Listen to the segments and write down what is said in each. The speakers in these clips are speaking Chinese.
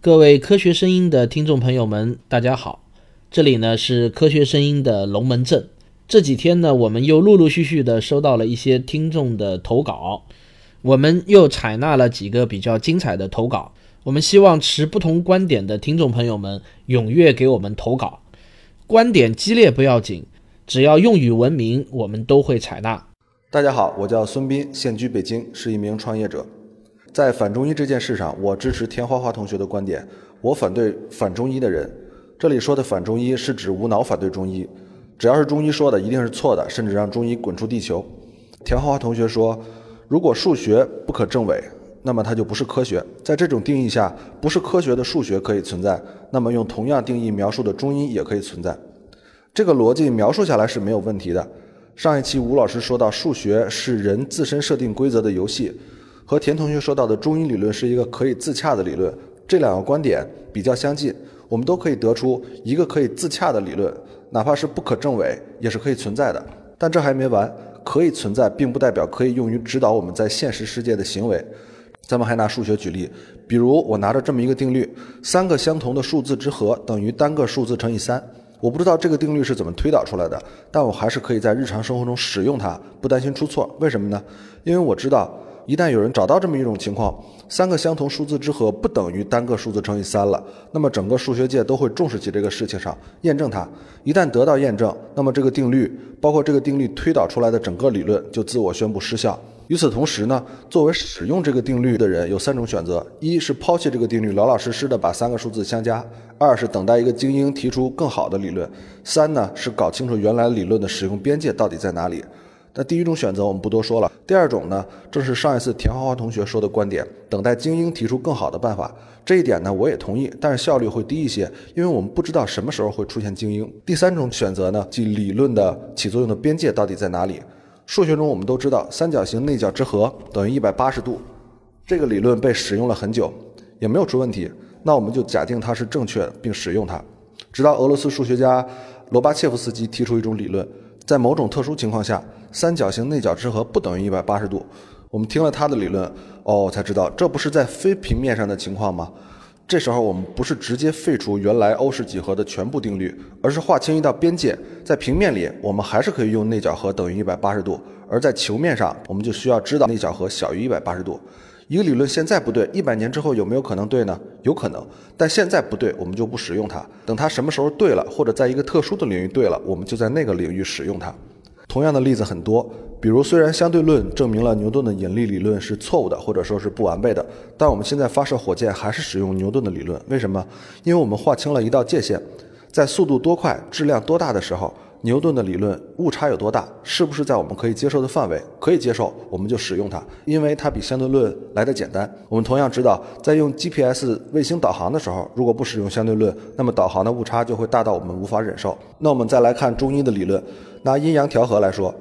各位科学声音的听众朋友们，大家好，这里呢是科学声音的龙门阵。这几天呢，我们又陆陆续续的收到了一些听众的投稿，我们又采纳了几个比较精彩的投稿。我们希望持不同观点的听众朋友们踊跃给我们投稿，观点激烈不要紧，只要用语文明，我们都会采纳。大家好，我叫孙斌，现居北京，是一名创业者。在反中医这件事上，我支持田花花同学的观点，我反对反中医的人。这里说的反中医是指无脑反对中医，只要是中医说的一定是错的，甚至让中医滚出地球。田花花同学说，如果数学不可证伪，那么它就不是科学。在这种定义下，不是科学的数学可以存在，那么用同样定义描述的中医也可以存在。这个逻辑描述下来是没有问题的。上一期吴老师说到，数学是人自身设定规则的游戏。和田同学说到的中医理论是一个可以自洽的理论，这两个观点比较相近，我们都可以得出一个可以自洽的理论，哪怕是不可证伪，也是可以存在的。但这还没完，可以存在并不代表可以用于指导我们在现实世界的行为。咱们还拿数学举例，比如我拿着这么一个定律：三个相同的数字之和等于单个数字乘以三。我不知道这个定律是怎么推导出来的，但我还是可以在日常生活中使用它，不担心出错。为什么呢？因为我知道。一旦有人找到这么一种情况，三个相同数字之和不等于单个数字乘以三了，那么整个数学界都会重视起这个事情上，验证它。一旦得到验证，那么这个定律，包括这个定律推导出来的整个理论，就自我宣布失效。与此同时呢，作为使用这个定律的人有三种选择：一是抛弃这个定律，老老实实的把三个数字相加；二是等待一个精英提出更好的理论；三呢是搞清楚原来理论的使用边界到底在哪里。那第一种选择我们不多说了。第二种呢，正是上一次田花花同学说的观点，等待精英提出更好的办法。这一点呢，我也同意，但是效率会低一些，因为我们不知道什么时候会出现精英。第三种选择呢，即理论的起作用的边界到底在哪里？数学中我们都知道，三角形内角之和等于一百八十度，这个理论被使用了很久，也没有出问题。那我们就假定它是正确，并使用它，直到俄罗斯数学家罗巴切夫斯基提出一种理论。在某种特殊情况下，三角形内角之和不等于一百八十度。我们听了他的理论，哦，才知道这不是在非平面上的情况吗？这时候我们不是直接废除原来欧式几何的全部定律，而是划清一道边界。在平面里，我们还是可以用内角和等于一百八十度；而在球面上，我们就需要知道内角和小于一百八十度。一个理论现在不对，一百年之后有没有可能对呢？有可能，但现在不对，我们就不使用它。等它什么时候对了，或者在一个特殊的领域对了，我们就在那个领域使用它。同样的例子很多，比如虽然相对论证明了牛顿的引力理论是错误的，或者说是不完备的，但我们现在发射火箭还是使用牛顿的理论。为什么？因为我们划清了一道界限，在速度多快、质量多大的时候。牛顿的理论误差有多大？是不是在我们可以接受的范围？可以接受，我们就使用它，因为它比相对论来的简单。我们同样知道，在用 GPS 卫星导航的时候，如果不使用相对论，那么导航的误差就会大到我们无法忍受。那我们再来看中医的理论，拿阴阳调和来说，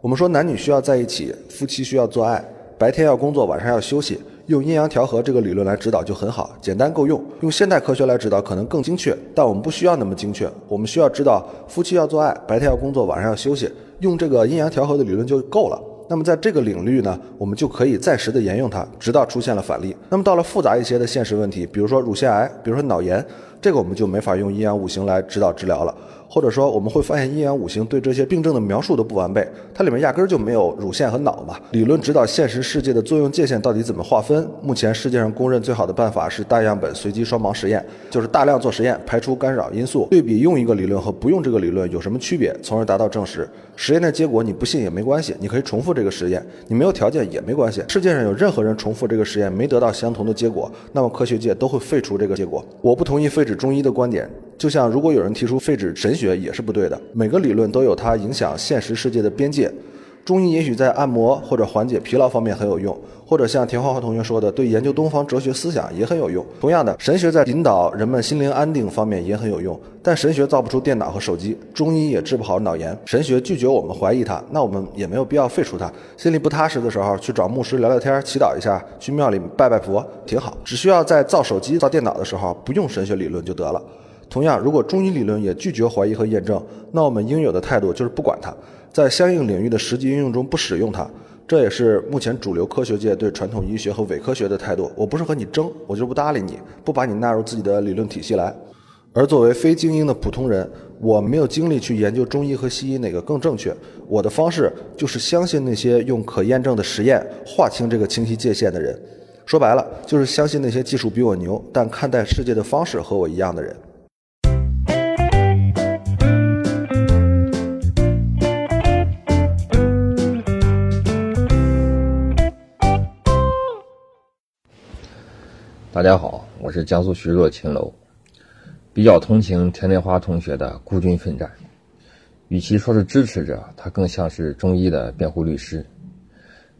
我们说男女需要在一起，夫妻需要做爱，白天要工作，晚上要休息。用阴阳调和这个理论来指导就很好，简单够用。用现代科学来指导可能更精确，但我们不需要那么精确。我们需要知道夫妻要做爱，白天要工作，晚上要休息，用这个阴阳调和的理论就够了。那么在这个领域呢，我们就可以暂时的沿用它，直到出现了反例。那么到了复杂一些的现实问题，比如说乳腺癌，比如说脑炎，这个我们就没法用阴阳五行来指导治疗了。或者说，我们会发现阴阳五行对这些病症的描述都不完备，它里面压根儿就没有乳腺和脑嘛。理论指导现实世界的作用界限到底怎么划分？目前世界上公认最好的办法是大样本随机双盲实验，就是大量做实验，排除干扰因素，对比用一个理论和不用这个理论有什么区别，从而达到证实。实验的结果你不信也没关系，你可以重复这个实验，你没有条件也没关系。世界上有任何人重复这个实验没得到相同的结果，那么科学界都会废除这个结果。我不同意废止中医的观点。就像如果有人提出废止神学也是不对的，每个理论都有它影响现实世界的边界。中医也许在按摩或者缓解疲劳方面很有用，或者像田花花同学说的，对研究东方哲学思想也很有用。同样的，神学在引导人们心灵安定方面也很有用，但神学造不出电脑和手机，中医也治不好脑炎。神学拒绝我们怀疑它，那我们也没有必要废除它。心里不踏实的时候，去找牧师聊聊天，祈祷一下，去庙里拜拜佛，挺好。只需要在造手机、造电脑的时候不用神学理论就得了。同样，如果中医理论也拒绝怀疑和验证，那我们应有的态度就是不管它，在相应领域的实际应用中不使用它。这也是目前主流科学界对传统医学和伪科学的态度。我不是和你争，我就不搭理你，不把你纳入自己的理论体系来。而作为非精英的普通人，我没有精力去研究中医和西医哪个更正确。我的方式就是相信那些用可验证的实验划清这个清晰界限的人。说白了，就是相信那些技术比我牛，但看待世界的方式和我一样的人。大家好，我是江苏徐州的秦楼，比较同情田莲花同学的孤军奋战。与其说是支持者，他更像是中医的辩护律师。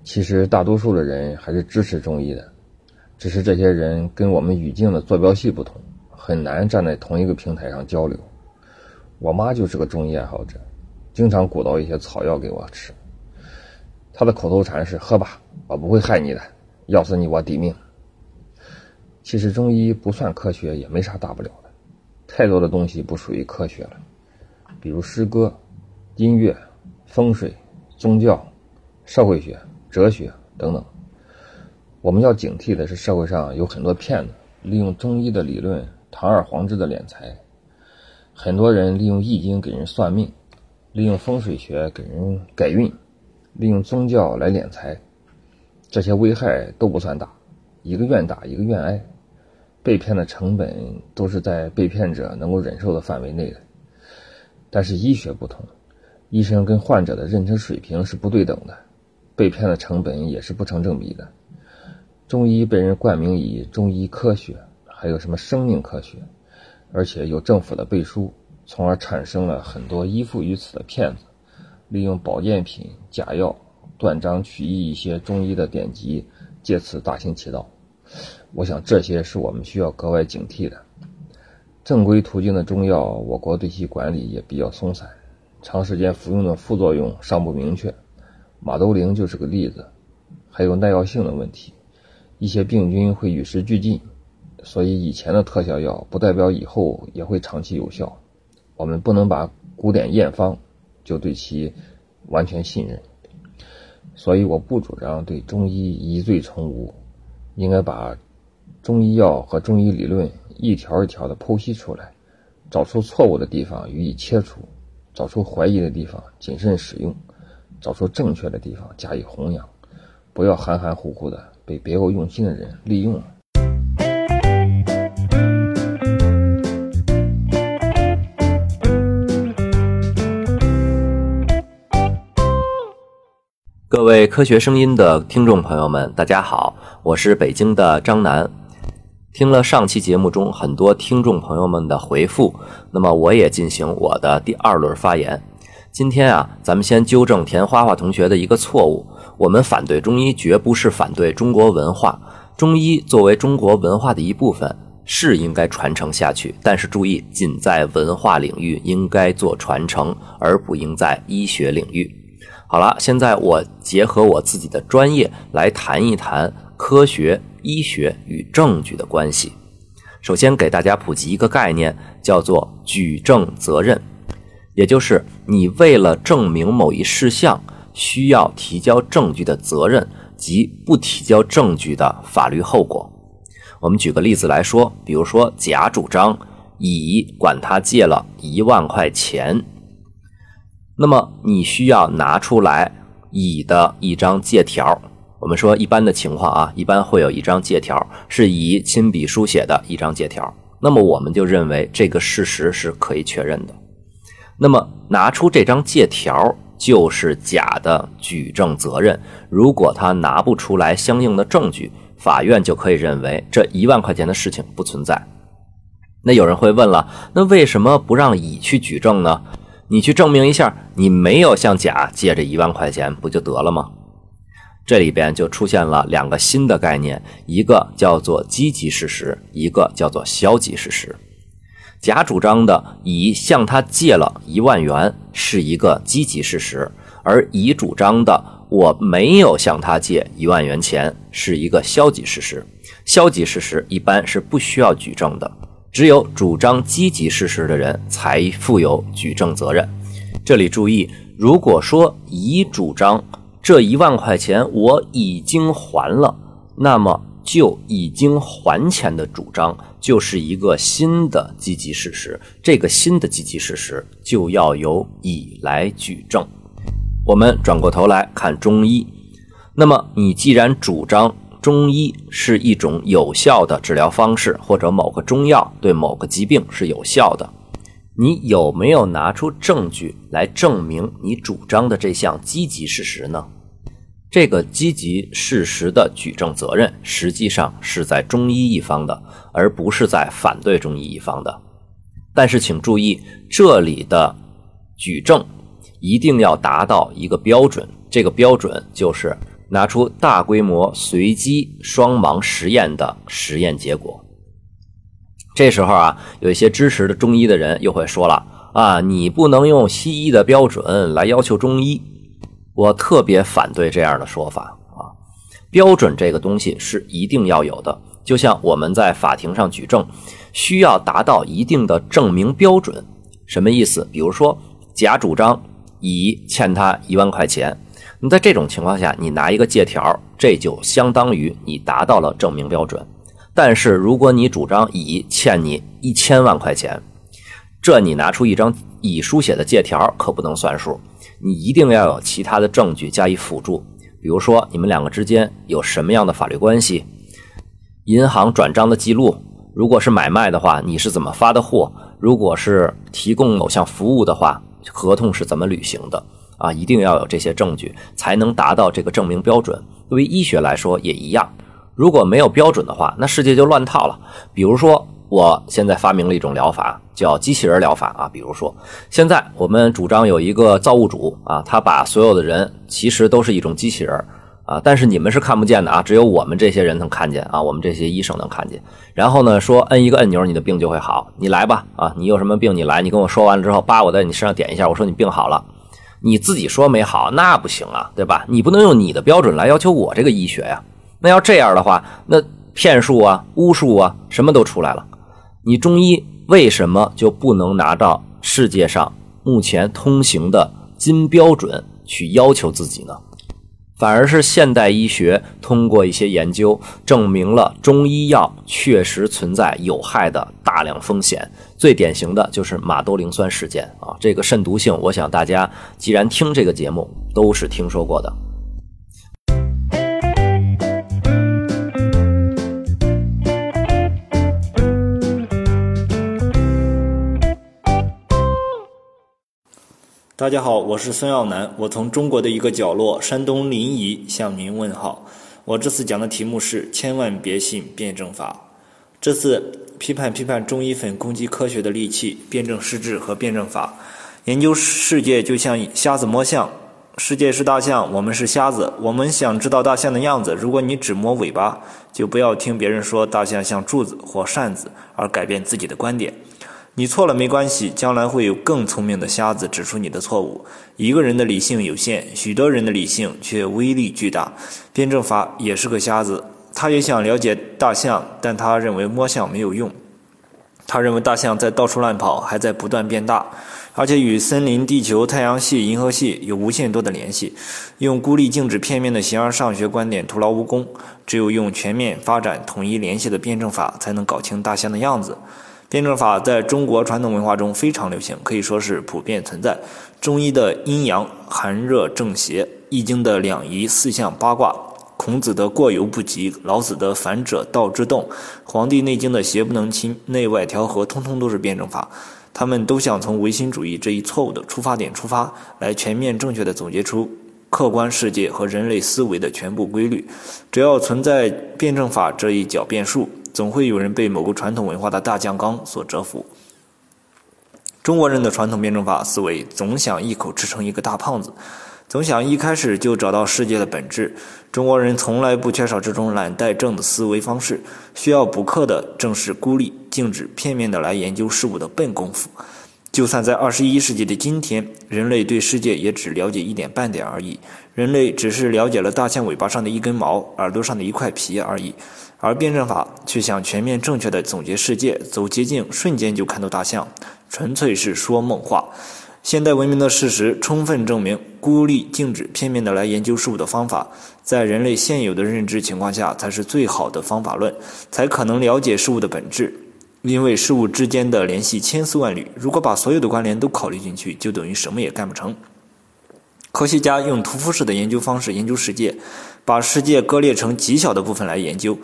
其实大多数的人还是支持中医的，只是这些人跟我们语境的坐标系不同，很难站在同一个平台上交流。我妈就是个中医爱好者，经常鼓捣一些草药给我吃。她的口头禅是：“喝吧，我不会害你的，要死你我抵命。”其实中医不算科学，也没啥大不了的。太多的东西不属于科学了，比如诗歌、音乐、风水、宗教、社会学、哲学等等。我们要警惕的是，社会上有很多骗子，利用中医的理论堂而皇之的敛财。很多人利用易经给人算命，利用风水学给人改运，利用宗教来敛财，这些危害都不算大，一个愿打，一个愿挨。被骗的成本都是在被骗者能够忍受的范围内的，但是医学不同，医生跟患者的认知水平是不对等的，被骗的成本也是不成正比的。中医被人冠名以中医科学，还有什么生命科学，而且有政府的背书，从而产生了很多依附于此的骗子，利用保健品、假药断章取义一些中医的典籍，借此大行其道。我想这些是我们需要格外警惕的。正规途径的中药，我国对其管理也比较松散，长时间服用的副作用尚不明确。马兜铃就是个例子，还有耐药性的问题，一些病菌会与时俱进，所以以前的特效药不代表以后也会长期有效。我们不能把古典验方就对其完全信任，所以我不主张对中医疑罪从无，应该把。中医药和中医理论一条一条的剖析出来，找出错误的地方予以切除，找出怀疑的地方谨慎使用，找出正确的地方加以弘扬，不要含含糊糊的被别有用心的人利用了。各位科学声音的听众朋友们，大家好，我是北京的张楠。听了上期节目中很多听众朋友们的回复，那么我也进行我的第二轮发言。今天啊，咱们先纠正田花花同学的一个错误：我们反对中医，绝不是反对中国文化。中医作为中国文化的一部分，是应该传承下去。但是注意，仅在文化领域应该做传承，而不应在医学领域。好了，现在我结合我自己的专业来谈一谈科学。医学与证据的关系，首先给大家普及一个概念，叫做举证责任，也就是你为了证明某一事项，需要提交证据的责任及不提交证据的法律后果。我们举个例子来说，比如说甲主张乙管他借了一万块钱，那么你需要拿出来乙的一张借条。我们说一般的情况啊，一般会有一张借条，是乙亲笔书写的一张借条。那么我们就认为这个事实是可以确认的。那么拿出这张借条就是甲的举证责任。如果他拿不出来相应的证据，法院就可以认为这一万块钱的事情不存在。那有人会问了，那为什么不让乙去举证呢？你去证明一下，你没有向甲借这一万块钱，不就得了吗？这里边就出现了两个新的概念，一个叫做积极事实，一个叫做消极事实。甲主张的乙向他借了一万元是一个积极事实，而乙主张的我没有向他借一万元钱是一个消极事实。消极事实一般是不需要举证的，只有主张积极事实的人才负有举证责任。这里注意，如果说乙主张。这一万块钱我已经还了，那么就已经还钱的主张就是一个新的积极事实。这个新的积极事实就要由乙来举证。我们转过头来看中医，那么你既然主张中医是一种有效的治疗方式，或者某个中药对某个疾病是有效的，你有没有拿出证据来证明你主张的这项积极事实呢？这个积极事实的举证责任实际上是在中医一方的，而不是在反对中医一方的。但是请注意，这里的举证一定要达到一个标准，这个标准就是拿出大规模随机双盲实验的实验结果。这时候啊，有一些支持的中医的人又会说了啊，你不能用西医的标准来要求中医。我特别反对这样的说法啊！标准这个东西是一定要有的，就像我们在法庭上举证，需要达到一定的证明标准。什么意思？比如说，甲主张乙欠他一万块钱，那在这种情况下，你拿一个借条，这就相当于你达到了证明标准。但是，如果你主张乙欠你一千万块钱，这你拿出一张乙书写的借条，可不能算数。你一定要有其他的证据加以辅助，比如说你们两个之间有什么样的法律关系，银行转账的记录，如果是买卖的话，你是怎么发的货？如果是提供某项服务的话，合同是怎么履行的？啊，一定要有这些证据，才能达到这个证明标准。对于医学来说也一样，如果没有标准的话，那世界就乱套了。比如说。我现在发明了一种疗法，叫机器人疗法啊。比如说，现在我们主张有一个造物主啊，他把所有的人其实都是一种机器人啊，但是你们是看不见的啊，只有我们这些人能看见啊，我们这些医生能看见。然后呢，说摁一个按钮，你的病就会好，你来吧啊，你有什么病你来，你跟我说完了之后，叭，我在你身上点一下，我说你病好了，你自己说没好那不行啊，对吧？你不能用你的标准来要求我这个医学呀。那要这样的话，那骗术啊、巫术啊，什么都出来了。你中医为什么就不能拿到世界上目前通行的金标准去要求自己呢？反而是现代医学通过一些研究证明了中医药确实存在有害的大量风险。最典型的就是马兜铃酸事件啊，这个肾毒性，我想大家既然听这个节目都是听说过的。大家好，我是孙耀南，我从中国的一个角落山东临沂向您问好。我这次讲的题目是千万别信辩证法。这次批判批判中医粉攻击科学的利器——辩证施治和辩证法。研究世界就像瞎子摸象，世界是大象，我们是瞎子。我们想知道大象的样子，如果你只摸尾巴，就不要听别人说大象像柱子或扇子而改变自己的观点。你错了没关系，将来会有更聪明的瞎子指出你的错误。一个人的理性有限，许多人的理性却威力巨大。辩证法也是个瞎子，他也想了解大象，但他认为摸象没有用。他认为大象在到处乱跑，还在不断变大，而且与森林、地球、太阳系、银河系有无限多的联系。用孤立、静止、片面的形而上学观点徒劳无功，只有用全面发展、统一联系的辩证法，才能搞清大象的样子。辩证法在中国传统文化中非常流行，可以说是普遍存在。中医的阴阳、寒热、正邪，易经的两仪、四象、八卦，孔子的过犹不及，老子的反者道之动，黄帝内经的邪不能侵，内外调和，通通都是辩证法。他们都想从唯心主义这一错误的出发点出发，来全面正确的总结出客观世界和人类思维的全部规律。只要存在辩证法这一狡辩术。总会有人被某个传统文化的大酱缸所折服。中国人的传统辩证法思维总想一口吃成一个大胖子，总想一开始就找到世界的本质。中国人从来不缺少这种懒怠症的思维方式，需要补课的正是孤立、静止、片面的来研究事物的笨功夫。就算在二十一世纪的今天，人类对世界也只了解一点半点而已。人类只是了解了大象尾巴上的一根毛、耳朵上的一块皮而已。而辩证法却想全面正确的总结世界，走捷径，瞬间就看到大象，纯粹是说梦话。现代文明的事实充分证明，孤立、静止、片面的来研究事物的方法，在人类现有的认知情况下，才是最好的方法论，才可能了解事物的本质。因为事物之间的联系千丝万缕，如果把所有的关联都考虑进去，就等于什么也干不成。科学家用屠夫式的研究方式研究世界，把世界割裂成极小的部分来研究。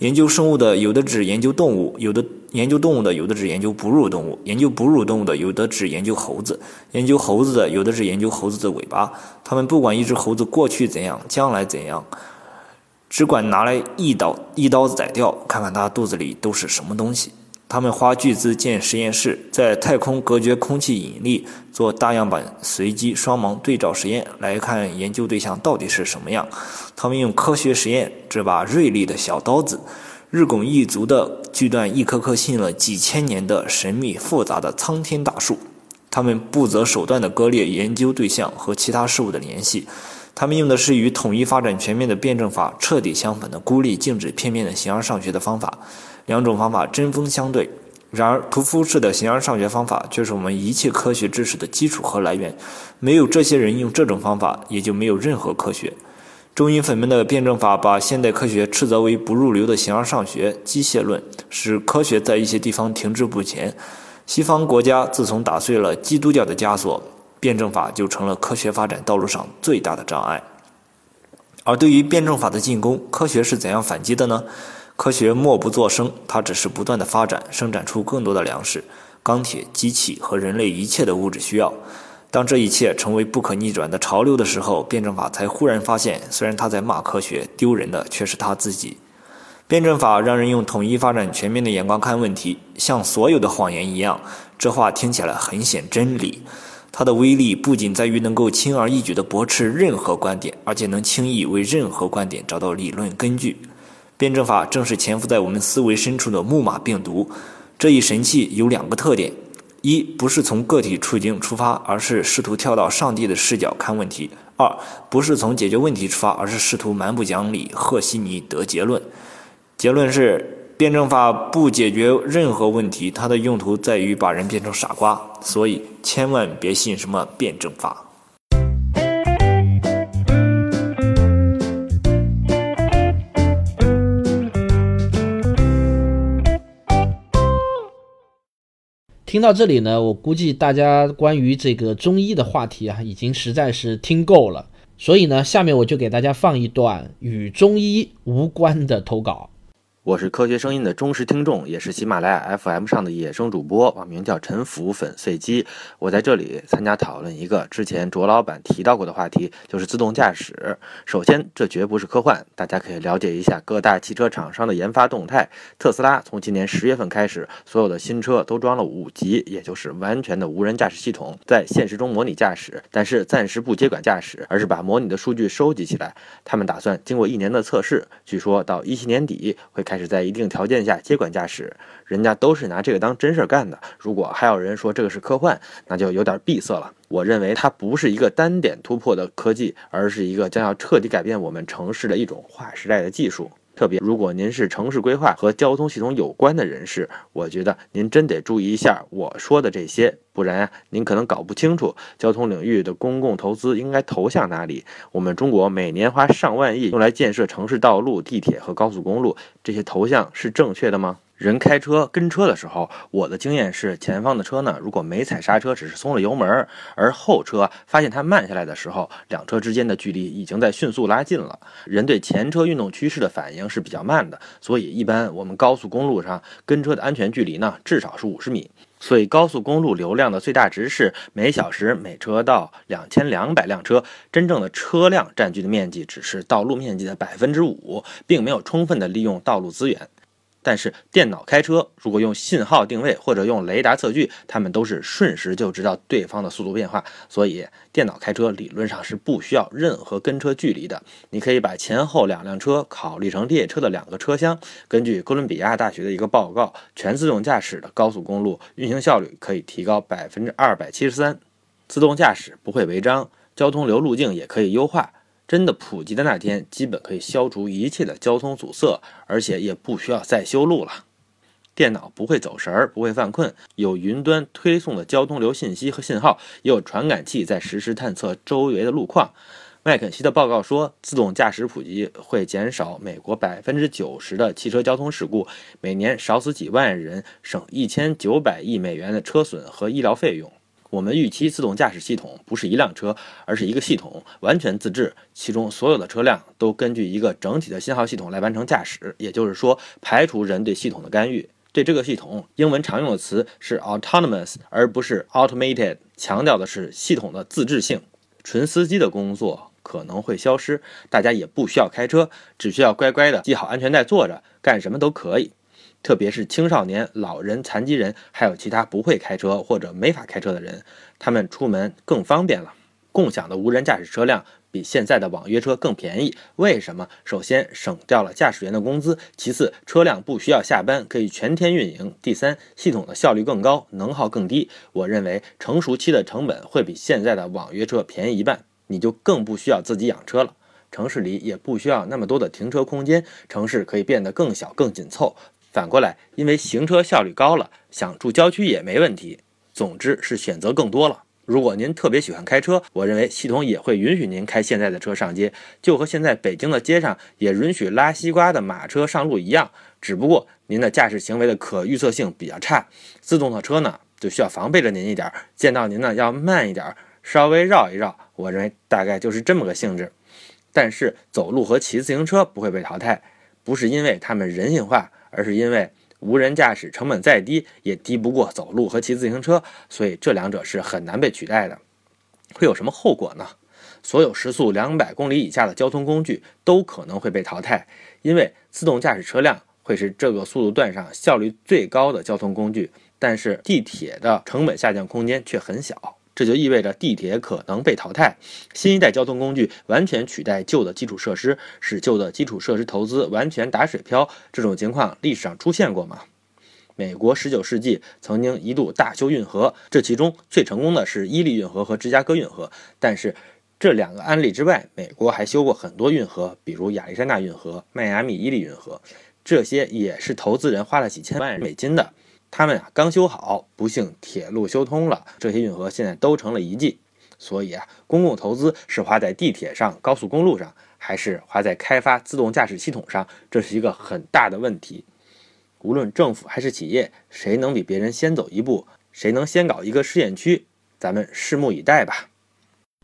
研究生物的有的只研究动物，有的研究动物的有的只研究哺乳动物，研究哺乳动物的有的只研究猴子，研究猴子的有的只研究猴子的尾巴。他们不管一只猴子过去怎样，将来怎样，只管拿来一刀一刀宰掉，看看它肚子里都是什么东西。他们花巨资建实验室，在太空隔绝空气引力，做大样本随机双盲对照实验，来看研究对象到底是什么样。他们用科学实验这把锐利的小刀子，日拱一卒地锯断一棵棵信了几千年的神秘复杂的苍天大树。他们不择手段地割裂研究对象和其他事物的联系。他们用的是与统一发展全面的辩证法彻底相反的孤立、静止、片面的形而上学的方法。两种方法针锋相对，然而屠夫式的形而上学方法却是我们一切科学知识的基础和来源。没有这些人用这种方法，也就没有任何科学。中医粉们的辩证法把现代科学斥责为不入流的形而上学、机械论，使科学在一些地方停滞不前。西方国家自从打碎了基督教的枷锁，辩证法就成了科学发展道路上最大的障碍。而对于辩证法的进攻，科学是怎样反击的呢？科学默不作声，它只是不断的发展，生产出更多的粮食、钢铁、机器和人类一切的物质需要。当这一切成为不可逆转的潮流的时候，辩证法才忽然发现，虽然他在骂科学，丢人的却是他自己。辩证法让人用统一发展全面的眼光看问题，像所有的谎言一样。这话听起来很显真理，它的威力不仅在于能够轻而易举地驳斥任何观点，而且能轻易为任何观点找到理论根据。辩证法正是潜伏在我们思维深处的木马病毒。这一神器有两个特点：一不是从个体处境出发，而是试图跳到上帝的视角看问题；二不是从解决问题出发，而是试图蛮不讲理、和稀泥得结论。结论是，辩证法不解决任何问题，它的用途在于把人变成傻瓜。所以，千万别信什么辩证法。听到这里呢，我估计大家关于这个中医的话题啊，已经实在是听够了。所以呢，下面我就给大家放一段与中医无关的投稿。我是科学声音的忠实听众，也是喜马拉雅 FM 上的野生主播，网名叫陈腐粉碎机。我在这里参加讨论一个之前卓老板提到过的话题，就是自动驾驶。首先，这绝不是科幻，大家可以了解一下各大汽车厂商的研发动态。特斯拉从今年十月份开始，所有的新车都装了五级，也就是完全的无人驾驶系统，在现实中模拟驾驶，但是暂时不接管驾驶，而是把模拟的数据收集起来。他们打算经过一年的测试，据说到一七年底会。开是在一定条件下接管驾驶，人家都是拿这个当真事儿干的。如果还有人说这个是科幻，那就有点闭塞了。我认为它不是一个单点突破的科技，而是一个将要彻底改变我们城市的一种划时代的技术。特别如果您是城市规划和交通系统有关的人士，我觉得您真得注意一下我说的这些，不然啊，您可能搞不清楚交通领域的公共投资应该投向哪里。我们中国每年花上万亿用来建设城市道路、地铁和高速公路，这些投向是正确的吗？人开车跟车的时候，我的经验是，前方的车呢，如果没踩刹车，只是松了油门，而后车发现它慢下来的时候，两车之间的距离已经在迅速拉近了。人对前车运动趋势的反应是比较慢的，所以一般我们高速公路上跟车的安全距离呢，至少是五十米。所以高速公路流量的最大值是每小时每车道两千两百辆车，真正的车辆占据的面积只是道路面积的百分之五，并没有充分的利用道路资源。但是电脑开车，如果用信号定位或者用雷达测距，他们都是瞬时就知道对方的速度变化。所以电脑开车理论上是不需要任何跟车距离的。你可以把前后两辆车考虑成列车的两个车厢。根据哥伦比亚大学的一个报告，全自动驾驶的高速公路运行效率可以提高百分之二百七十三。自动驾驶不会违章，交通流路径也可以优化。真的普及的那天，基本可以消除一切的交通阻塞，而且也不需要再修路了。电脑不会走神儿，不会犯困，有云端推送的交通流信息和信号，也有传感器在实时探测周围的路况。麦肯锡的报告说，自动驾驶普及会减少美国百分之九十的汽车交通事故，每年少死几万人，省一千九百亿美元的车损和医疗费用。我们预期自动驾驶系统不是一辆车，而是一个系统，完全自制，其中所有的车辆都根据一个整体的信号系统来完成驾驶，也就是说，排除人对系统的干预。对这个系统，英文常用的词是 autonomous，而不是 automated，强调的是系统的自制性。纯司机的工作。可能会消失，大家也不需要开车，只需要乖乖的系好安全带坐着，干什么都可以。特别是青少年、老人、残疾人，还有其他不会开车或者没法开车的人，他们出门更方便了。共享的无人驾驶车辆比现在的网约车更便宜，为什么？首先省掉了驾驶员的工资，其次车辆不需要下班，可以全天运营，第三系统的效率更高，能耗更低。我认为成熟期的成本会比现在的网约车便宜一半。你就更不需要自己养车了，城市里也不需要那么多的停车空间，城市可以变得更小、更紧凑。反过来，因为行车效率高了，想住郊区也没问题。总之是选择更多了。如果您特别喜欢开车，我认为系统也会允许您开现在的车上街，就和现在北京的街上也允许拉西瓜的马车上路一样。只不过您的驾驶行为的可预测性比较差，自动的车呢就需要防备着您一点，见到您呢要慢一点。稍微绕一绕，我认为大概就是这么个性质。但是走路和骑自行车不会被淘汰，不是因为它们人性化，而是因为无人驾驶成本再低也低不过走路和骑自行车，所以这两者是很难被取代的。会有什么后果呢？所有时速两百公里以下的交通工具都可能会被淘汰，因为自动驾驶车辆会是这个速度段上效率最高的交通工具，但是地铁的成本下降空间却很小。这就意味着地铁可能被淘汰，新一代交通工具完全取代旧的基础设施，使旧的基础设施投资完全打水漂。这种情况历史上出现过吗？美国19世纪曾经一度大修运河，这其中最成功的是伊利运河和芝加哥运河。但是这两个案例之外，美国还修过很多运河，比如亚历山大运河、迈阿密伊利运河，这些也是投资人花了几千万美金的。他们啊刚修好，不幸铁路修通了，这些运河现在都成了遗迹。所以啊，公共投资是花在地铁上、高速公路上，还是花在开发自动驾驶系统上，这是一个很大的问题。无论政府还是企业，谁能比别人先走一步，谁能先搞一个试验区，咱们拭目以待吧。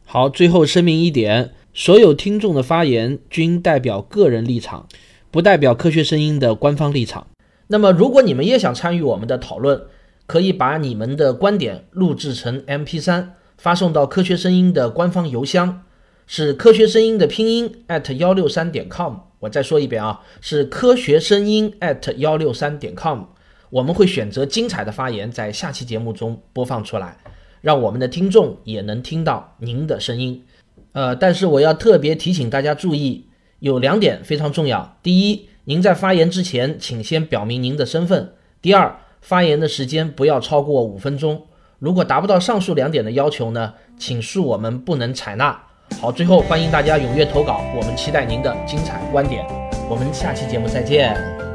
好，最后声明一点：所有听众的发言均代表个人立场，不代表科学声音的官方立场。那么，如果你们也想参与我们的讨论，可以把你们的观点录制成 MP3，发送到科学声音的官方邮箱，是科学声音的拼音 at 幺六三点 com。我再说一遍啊，是科学声音 at 幺六三点 com。我们会选择精彩的发言，在下期节目中播放出来，让我们的听众也能听到您的声音。呃，但是我要特别提醒大家注意，有两点非常重要。第一，您在发言之前，请先表明您的身份。第二，发言的时间不要超过五分钟。如果达不到上述两点的要求呢，请恕我们不能采纳。好，最后欢迎大家踊跃投稿，我们期待您的精彩观点。我们下期节目再见。